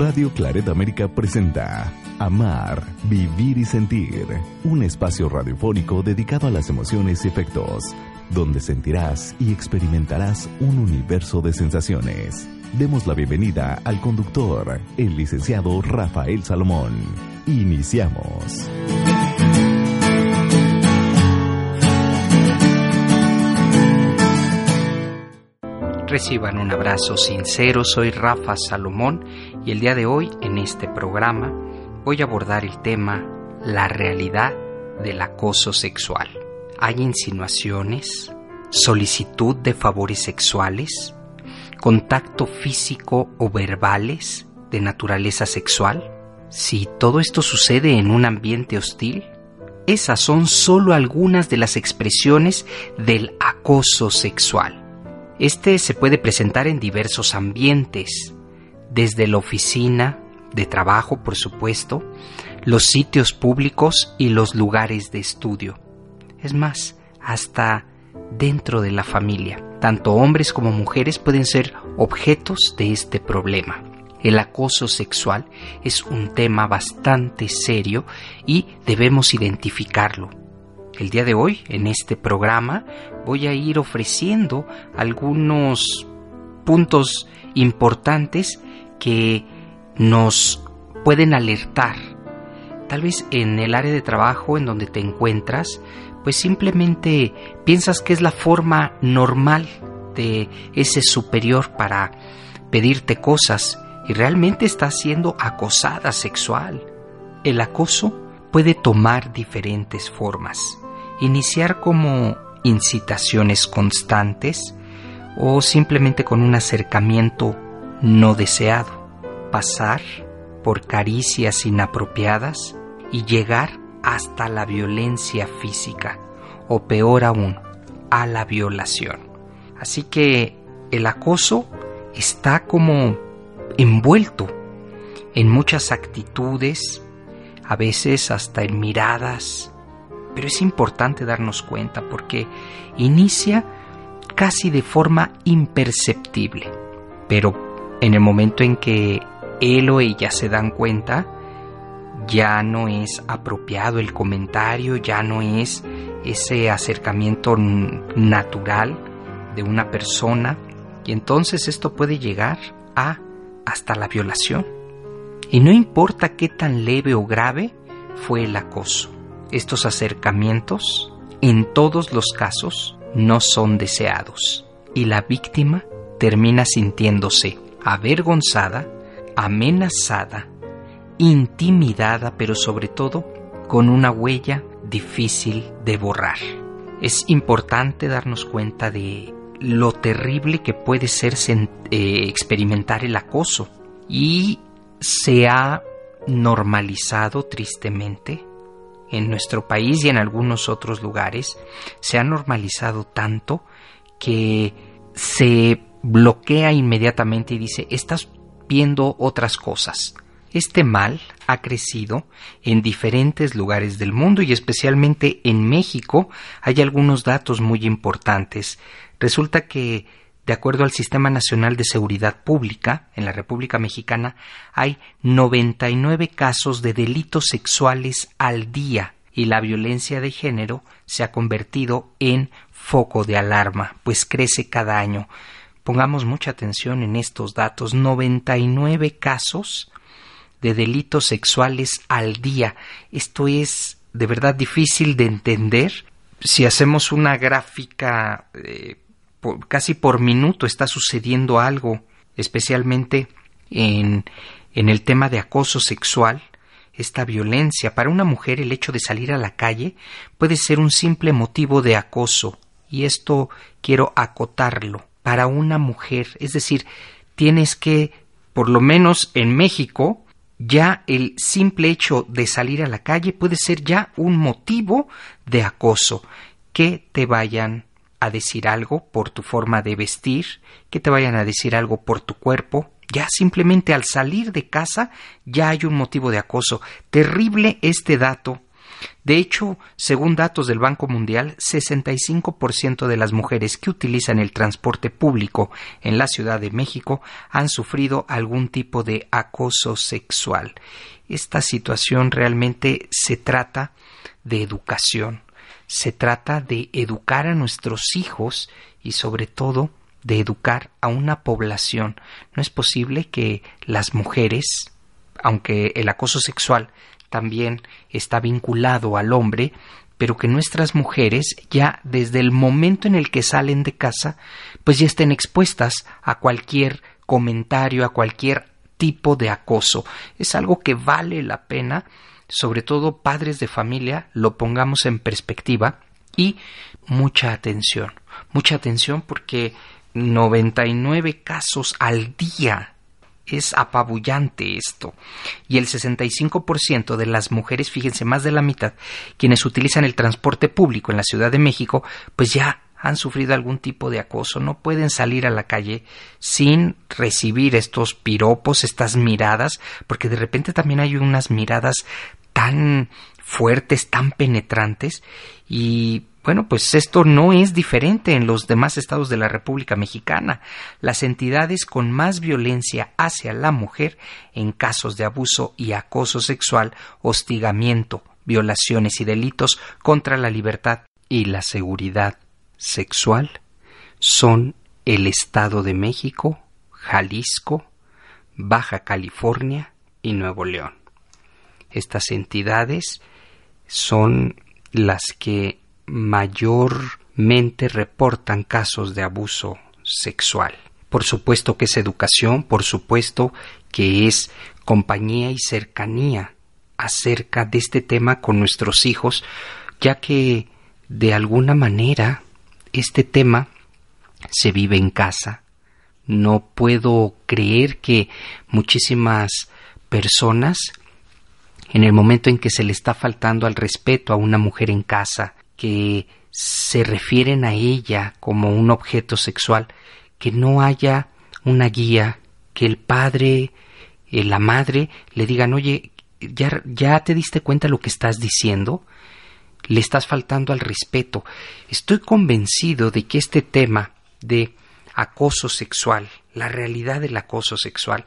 Radio Claret América presenta Amar, Vivir y Sentir, un espacio radiofónico dedicado a las emociones y efectos, donde sentirás y experimentarás un universo de sensaciones. Demos la bienvenida al conductor, el licenciado Rafael Salomón. Iniciamos. Reciban un abrazo sincero, soy Rafa Salomón y el día de hoy en este programa voy a abordar el tema la realidad del acoso sexual. ¿Hay insinuaciones? ¿Solicitud de favores sexuales? ¿Contacto físico o verbales de naturaleza sexual? Si todo esto sucede en un ambiente hostil, esas son solo algunas de las expresiones del acoso sexual. Este se puede presentar en diversos ambientes, desde la oficina, de trabajo, por supuesto, los sitios públicos y los lugares de estudio. Es más, hasta dentro de la familia. Tanto hombres como mujeres pueden ser objetos de este problema. El acoso sexual es un tema bastante serio y debemos identificarlo. El día de hoy, en este programa, voy a ir ofreciendo algunos puntos importantes que nos pueden alertar. Tal vez en el área de trabajo en donde te encuentras, pues simplemente piensas que es la forma normal de ese superior para pedirte cosas y realmente estás siendo acosada sexual. El acoso puede tomar diferentes formas. Iniciar como incitaciones constantes o simplemente con un acercamiento no deseado. Pasar por caricias inapropiadas y llegar hasta la violencia física o peor aún, a la violación. Así que el acoso está como envuelto en muchas actitudes, a veces hasta en miradas, pero es importante darnos cuenta porque inicia casi de forma imperceptible, pero en el momento en que él o ella se dan cuenta, ya no es apropiado el comentario, ya no es ese acercamiento natural de una persona y entonces esto puede llegar a hasta la violación. Y no importa qué tan leve o grave fue el acoso, estos acercamientos en todos los casos no son deseados y la víctima termina sintiéndose avergonzada, amenazada, intimidada, pero sobre todo con una huella difícil de borrar. Es importante darnos cuenta de lo terrible que puede ser eh, experimentar el acoso y se ha normalizado tristemente en nuestro país y en algunos otros lugares se ha normalizado tanto que se bloquea inmediatamente y dice estás viendo otras cosas este mal ha crecido en diferentes lugares del mundo y especialmente en México hay algunos datos muy importantes. Resulta que, de acuerdo al Sistema Nacional de Seguridad Pública, en la República Mexicana hay 99 casos de delitos sexuales al día y la violencia de género se ha convertido en foco de alarma, pues crece cada año. Pongamos mucha atención en estos datos. 99 casos de delitos sexuales al día. Esto es de verdad difícil de entender. Si hacemos una gráfica eh, casi por minuto está sucediendo algo, especialmente en, en el tema de acoso sexual, esta violencia. Para una mujer el hecho de salir a la calle puede ser un simple motivo de acoso y esto quiero acotarlo, para una mujer, es decir, tienes que, por lo menos en México, ya el simple hecho de salir a la calle puede ser ya un motivo de acoso, que te vayan a decir algo por tu forma de vestir, que te vayan a decir algo por tu cuerpo, ya simplemente al salir de casa ya hay un motivo de acoso. Terrible este dato. De hecho, según datos del Banco Mundial, 65% de las mujeres que utilizan el transporte público en la Ciudad de México han sufrido algún tipo de acoso sexual. Esta situación realmente se trata de educación, se trata de educar a nuestros hijos y sobre todo de educar a una población. No es posible que las mujeres, aunque el acoso sexual también está vinculado al hombre, pero que nuestras mujeres ya desde el momento en el que salen de casa, pues ya estén expuestas a cualquier comentario, a cualquier tipo de acoso. Es algo que vale la pena, sobre todo padres de familia, lo pongamos en perspectiva y mucha atención. Mucha atención porque 99 casos al día. Es apabullante esto. Y el 65% de las mujeres, fíjense, más de la mitad, quienes utilizan el transporte público en la Ciudad de México, pues ya han sufrido algún tipo de acoso, no pueden salir a la calle sin recibir estos piropos, estas miradas, porque de repente también hay unas miradas tan fuertes, tan penetrantes, y bueno, pues esto no es diferente en los demás estados de la República Mexicana. Las entidades con más violencia hacia la mujer en casos de abuso y acoso sexual, hostigamiento, violaciones y delitos contra la libertad y la seguridad sexual son el Estado de México, Jalisco, Baja California y Nuevo León. Estas entidades son las que mayormente reportan casos de abuso sexual. Por supuesto que es educación, por supuesto que es compañía y cercanía acerca de este tema con nuestros hijos, ya que de alguna manera este tema se vive en casa. No puedo creer que muchísimas personas en el momento en que se le está faltando al respeto a una mujer en casa, que se refieren a ella como un objeto sexual, que no haya una guía, que el padre, eh, la madre le digan, oye, ya, ya te diste cuenta lo que estás diciendo, le estás faltando al respeto. Estoy convencido de que este tema de acoso sexual, la realidad del acoso sexual,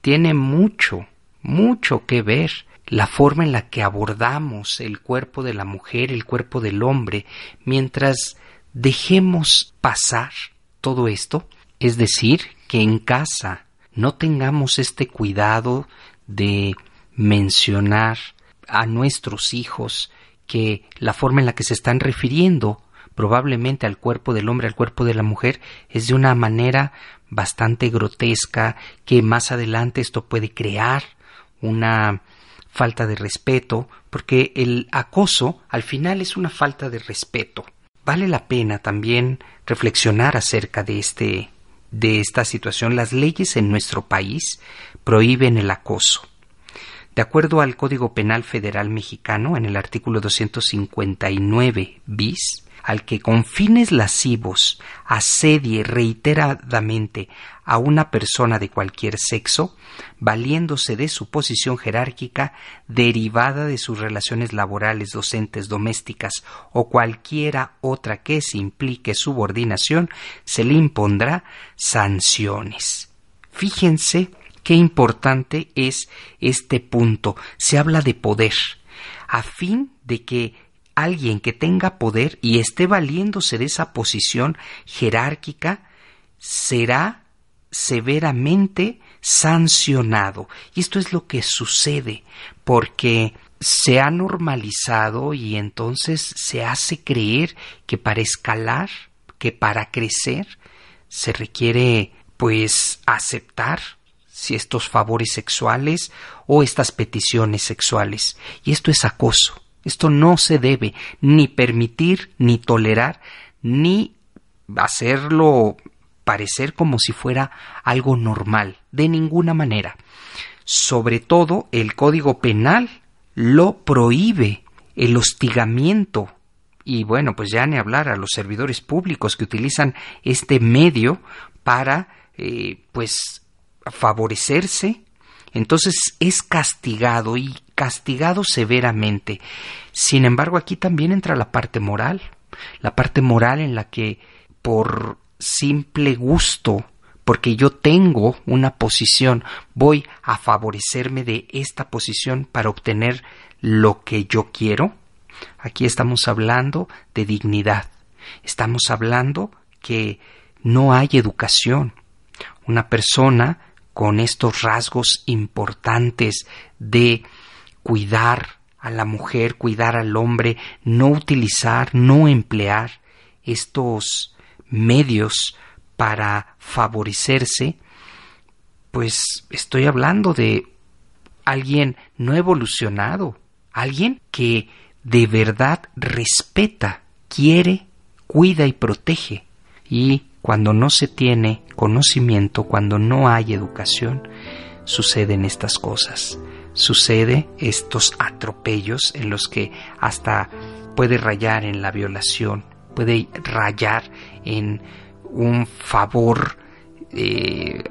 tiene mucho, mucho que ver la forma en la que abordamos el cuerpo de la mujer, el cuerpo del hombre, mientras dejemos pasar todo esto, es decir, que en casa no tengamos este cuidado de mencionar a nuestros hijos que la forma en la que se están refiriendo probablemente al cuerpo del hombre, al cuerpo de la mujer, es de una manera bastante grotesca, que más adelante esto puede crear una falta de respeto, porque el acoso al final es una falta de respeto. Vale la pena también reflexionar acerca de este de esta situación. Las leyes en nuestro país prohíben el acoso. De acuerdo al Código Penal Federal Mexicano, en el artículo 259 bis, al que con fines lascivos asedie reiteradamente a una persona de cualquier sexo, valiéndose de su posición jerárquica derivada de sus relaciones laborales, docentes, domésticas o cualquiera otra que se implique subordinación, se le impondrá sanciones. Fíjense qué importante es este punto. Se habla de poder, a fin de que alguien que tenga poder y esté valiéndose de esa posición jerárquica será severamente sancionado. Y esto es lo que sucede porque se ha normalizado y entonces se hace creer que para escalar, que para crecer, se requiere pues aceptar si estos favores sexuales o estas peticiones sexuales. Y esto es acoso. Esto no se debe ni permitir ni tolerar ni hacerlo parecer como si fuera algo normal, de ninguna manera. Sobre todo el Código Penal lo prohíbe el hostigamiento y bueno, pues ya ni hablar a los servidores públicos que utilizan este medio para eh, pues favorecerse entonces es castigado y castigado severamente. Sin embargo, aquí también entra la parte moral, la parte moral en la que por simple gusto, porque yo tengo una posición, voy a favorecerme de esta posición para obtener lo que yo quiero. Aquí estamos hablando de dignidad. Estamos hablando que no hay educación. Una persona con estos rasgos importantes de cuidar a la mujer, cuidar al hombre, no utilizar, no emplear estos medios para favorecerse, pues estoy hablando de alguien no evolucionado, alguien que de verdad respeta, quiere, cuida y protege. Y cuando no se tiene conocimiento, cuando no hay educación, suceden estas cosas. Sucede estos atropellos en los que hasta puede rayar en la violación, puede rayar en un favor eh,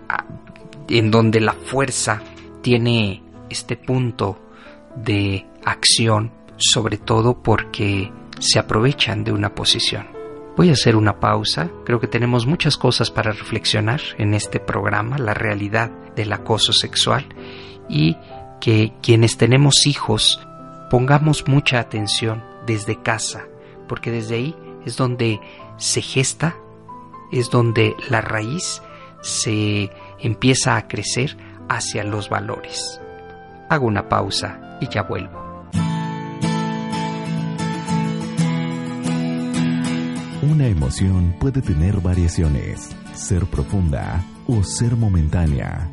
en donde la fuerza tiene este punto de acción, sobre todo porque se aprovechan de una posición. Voy a hacer una pausa. Creo que tenemos muchas cosas para reflexionar en este programa, la realidad del acoso sexual y que quienes tenemos hijos pongamos mucha atención desde casa, porque desde ahí es donde se gesta, es donde la raíz se empieza a crecer hacia los valores. Hago una pausa y ya vuelvo. Una emoción puede tener variaciones, ser profunda o ser momentánea.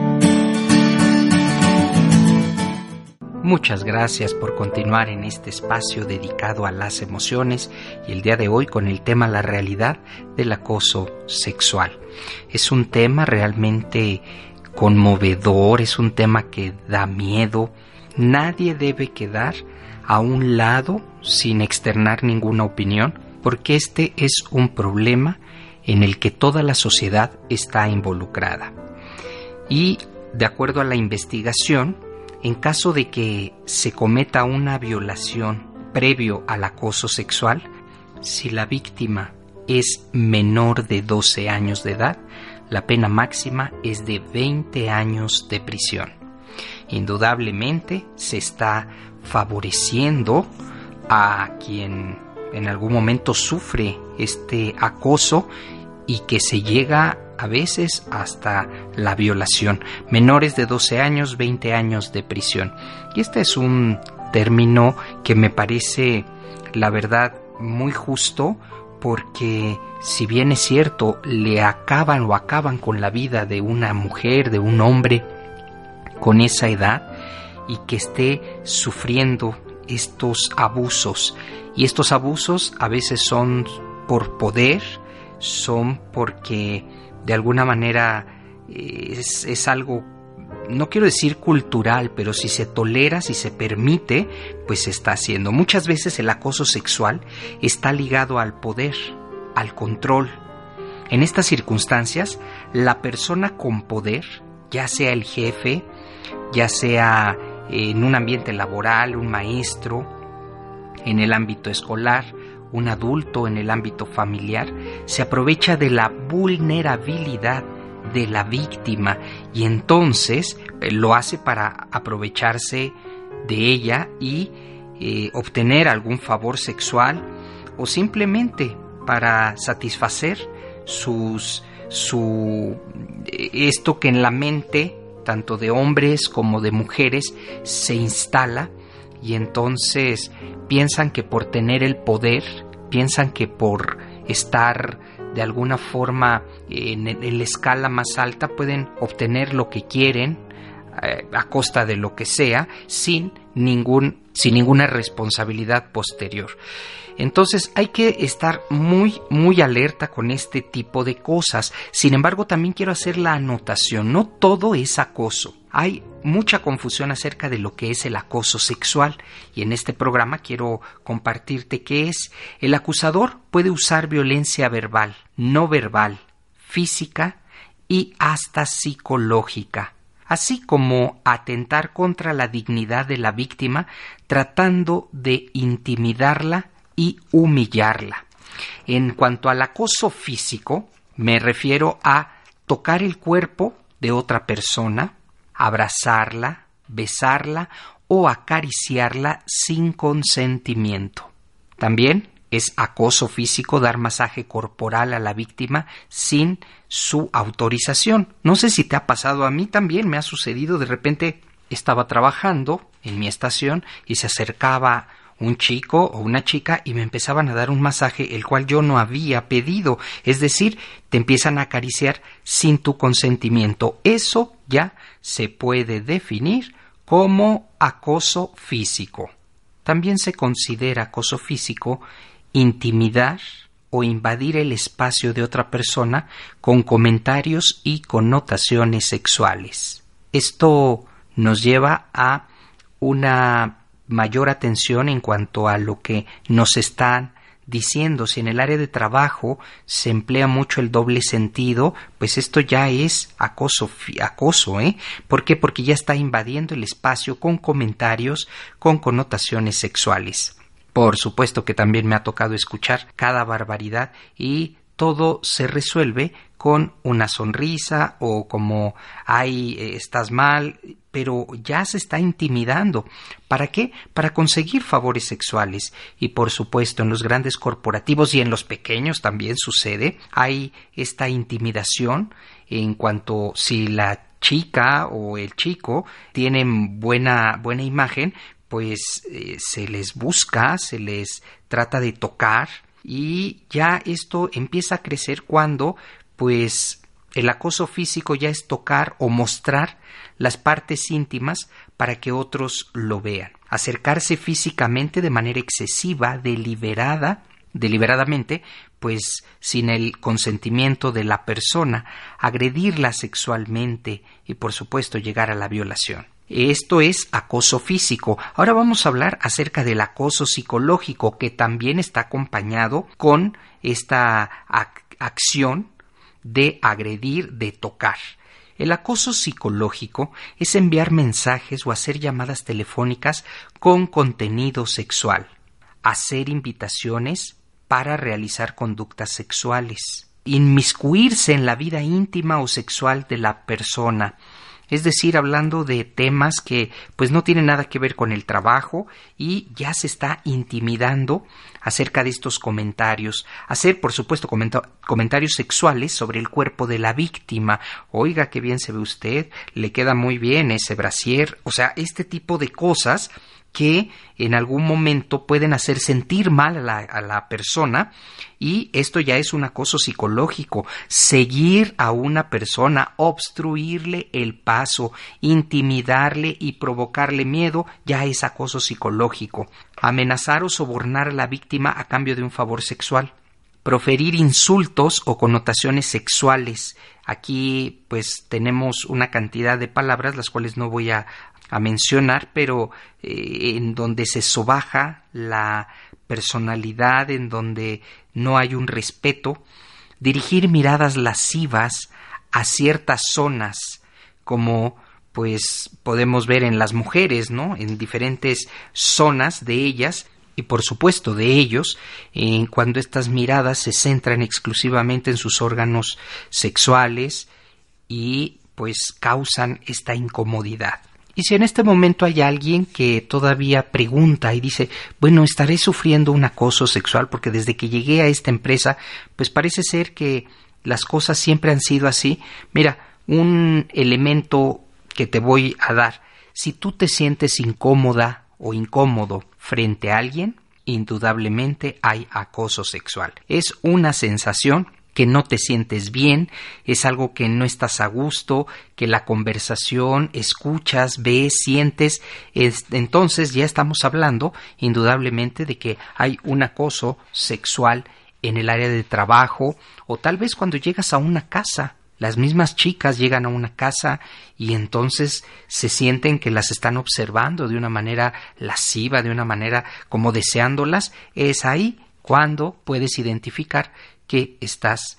Muchas gracias por continuar en este espacio dedicado a las emociones y el día de hoy con el tema la realidad del acoso sexual. Es un tema realmente conmovedor, es un tema que da miedo. Nadie debe quedar a un lado sin externar ninguna opinión porque este es un problema en el que toda la sociedad está involucrada. Y de acuerdo a la investigación, en caso de que se cometa una violación previo al acoso sexual, si la víctima es menor de 12 años de edad, la pena máxima es de 20 años de prisión. Indudablemente se está favoreciendo a quien en algún momento sufre este acoso y que se llega a veces hasta la violación. Menores de 12 años, 20 años de prisión. Y este es un término que me parece, la verdad, muy justo porque si bien es cierto, le acaban o acaban con la vida de una mujer, de un hombre con esa edad y que esté sufriendo estos abusos. Y estos abusos a veces son por poder, son porque de alguna manera eh, es, algo no quiero decir cultural, pero si se tolera, si se permite, pues se está haciendo. Muchas veces el acoso sexual está ligado al poder, al control. En estas circunstancias, la persona con poder, ya sea el jefe, ya sea en un ambiente laboral, un maestro, en el ámbito escolar, un adulto en el ámbito familiar se aprovecha de la vulnerabilidad de la víctima y entonces eh, lo hace para aprovecharse de ella y eh, obtener algún favor sexual o simplemente para satisfacer sus su esto que en la mente tanto de hombres como de mujeres, se instala y entonces piensan que por tener el poder, piensan que por estar de alguna forma en, la escala más alta pueden obtener lo que quieren eh, a costa de lo que sea sin ningún sin ninguna responsabilidad posterior. Entonces hay que estar muy, muy alerta con este tipo de cosas. Sin embargo, también quiero hacer la anotación, no todo es acoso. Hay mucha confusión acerca de lo que es el acoso sexual y en este programa quiero compartirte qué es. El acusador puede usar violencia verbal, no verbal, física y hasta psicológica así como atentar contra la dignidad de la víctima tratando de intimidarla y humillarla. En cuanto al acoso físico, me refiero a tocar el cuerpo de otra persona, abrazarla, besarla o acariciarla sin consentimiento. También es acoso físico dar masaje corporal a la víctima sin su autorización. No sé si te ha pasado a mí también, me ha sucedido de repente estaba trabajando en mi estación y se acercaba un chico o una chica y me empezaban a dar un masaje el cual yo no había pedido, es decir, te empiezan a acariciar sin tu consentimiento. Eso ya se puede definir como acoso físico. También se considera acoso físico intimidar o invadir el espacio de otra persona con comentarios y connotaciones sexuales. Esto nos lleva a una mayor atención en cuanto a lo que nos están diciendo si en el área de trabajo se emplea mucho el doble sentido, pues esto ya es acoso, acoso, ¿eh? ¿Por qué? Porque ya está invadiendo el espacio con comentarios con connotaciones sexuales. Por supuesto que también me ha tocado escuchar cada barbaridad y todo se resuelve con una sonrisa o como ay eh, estás mal pero ya se está intimidando. ¿Para qué? Para conseguir favores sexuales. Y por supuesto, en los grandes corporativos y en los pequeños también sucede. Hay esta intimidación en cuanto si la chica o el chico tienen buena, buena imagen, pues eh, se les busca, se les trata de tocar y ya esto empieza a crecer cuando pues el acoso físico ya es tocar o mostrar las partes íntimas para que otros lo vean. Acercarse físicamente de manera excesiva, deliberada, deliberadamente, pues sin el consentimiento de la persona, agredirla sexualmente y por supuesto llegar a la violación. Esto es acoso físico. Ahora vamos a hablar acerca del acoso psicológico que también está acompañado con esta acción de agredir, de tocar. El acoso psicológico es enviar mensajes o hacer llamadas telefónicas con contenido sexual, hacer invitaciones para realizar conductas sexuales, inmiscuirse en la vida íntima o sexual de la persona, es decir, hablando de temas que pues no tienen nada que ver con el trabajo y ya se está intimidando acerca de estos comentarios, hacer por supuesto comentarios sexuales sobre el cuerpo de la víctima, oiga qué bien se ve usted, le queda muy bien ese brasier, o sea, este tipo de cosas que en algún momento pueden hacer sentir mal a la, a la, persona y esto ya es un acoso psicológico. Seguir a una persona, obstruirle el paso, intimidarle y provocarle miedo ya es acoso psicológico. Amenazar o sobornar a la víctima a cambio de un favor sexual. Proferir insultos o connotaciones sexuales. Aquí pues tenemos una cantidad de palabras las cuales no voy a, a mencionar, pero eh, en donde se sobaja la personalidad, en donde no hay un respeto, dirigir miradas lascivas a ciertas zonas, como pues podemos ver en las mujeres, ¿no? En diferentes zonas de ellas y por supuesto de ellos, en cuando estas miradas se centran exclusivamente en sus órganos sexuales y pues causan esta incomodidad. Y si en este momento hay alguien que todavía pregunta y dice, bueno, estaré sufriendo un acoso sexual porque desde que llegué a esta empresa, pues parece ser que las cosas siempre han sido así. Mira, un elemento que te voy a dar. Si tú te sientes incómoda o incómodo frente a alguien, indudablemente hay acoso sexual. Es una sensación que no te sientes bien, es algo que no estás a gusto, que la conversación, escuchas, ves, sientes, entonces ya estamos hablando indudablemente de que hay un acoso sexual en el área de trabajo o tal vez cuando llegas a una casa. Las mismas chicas llegan a una casa y entonces se sienten que las están observando de una manera lasciva, de una manera como deseándolas. Es ahí cuando puedes identificar que estás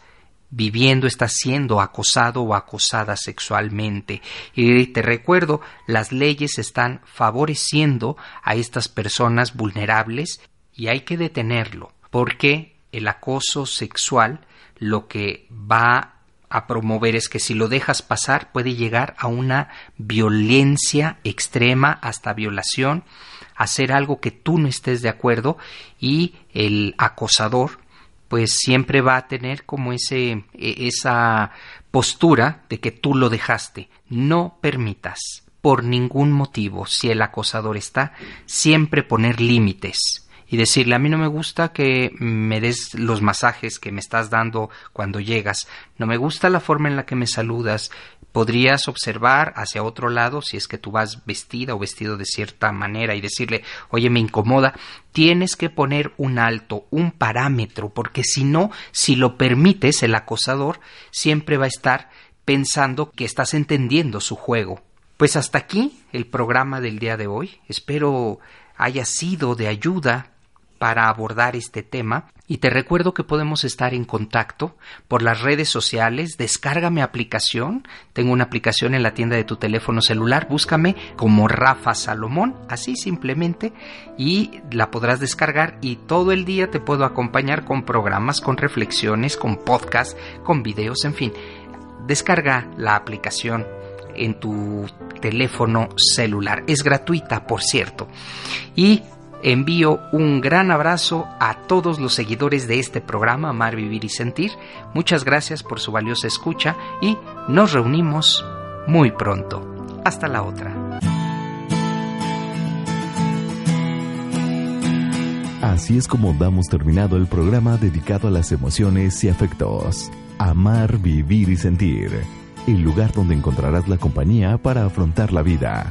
viviendo, estás siendo acosado o acosada sexualmente. Y te recuerdo, las leyes están favoreciendo a estas personas vulnerables y hay que detenerlo, porque el acoso sexual lo que va a promover es que si lo dejas pasar puede llegar a una violencia extrema hasta violación, hacer algo que tú no estés de acuerdo y el acosador pues siempre va a tener como ese, e, esa postura de que tú lo dejaste. No permitas por ningún motivo, si el acosador está, siempre poner límites y decirle a mí no me gusta que me des los masajes que me estás dando cuando llegas, no me gusta la forma en la que me saludas, podrías observar hacia otro lado si es que tú vas vestida o vestido de cierta manera y decirle oye me incomoda, tienes que poner un alto, un parámetro, porque si no, si lo permites, el acosador siempre va a estar pensando que estás entendiendo su juego. Pues hasta aquí el programa del día de hoy. Espero haya sido de ayuda para abordar este tema. Y te recuerdo que podemos estar en contacto por las redes sociales, descarga mi aplicación, tengo una aplicación en la tienda de tu teléfono celular, búscame como Rafa Salomón, así simplemente, y la podrás descargar. Y todo el día te puedo acompañar con programas, con reflexiones, con podcasts, con videos, en fin. Descarga la aplicación en tu teléfono celular. Es gratuita, por cierto. Y Envío un gran abrazo a todos los seguidores de este programa Amar, Vivir y Sentir. Muchas gracias por su valiosa escucha y nos reunimos muy pronto. Hasta la otra. Así es como damos terminado el programa dedicado a las emociones y afectos. Amar, vivir y sentir. El lugar donde encontrarás la compañía para afrontar la vida.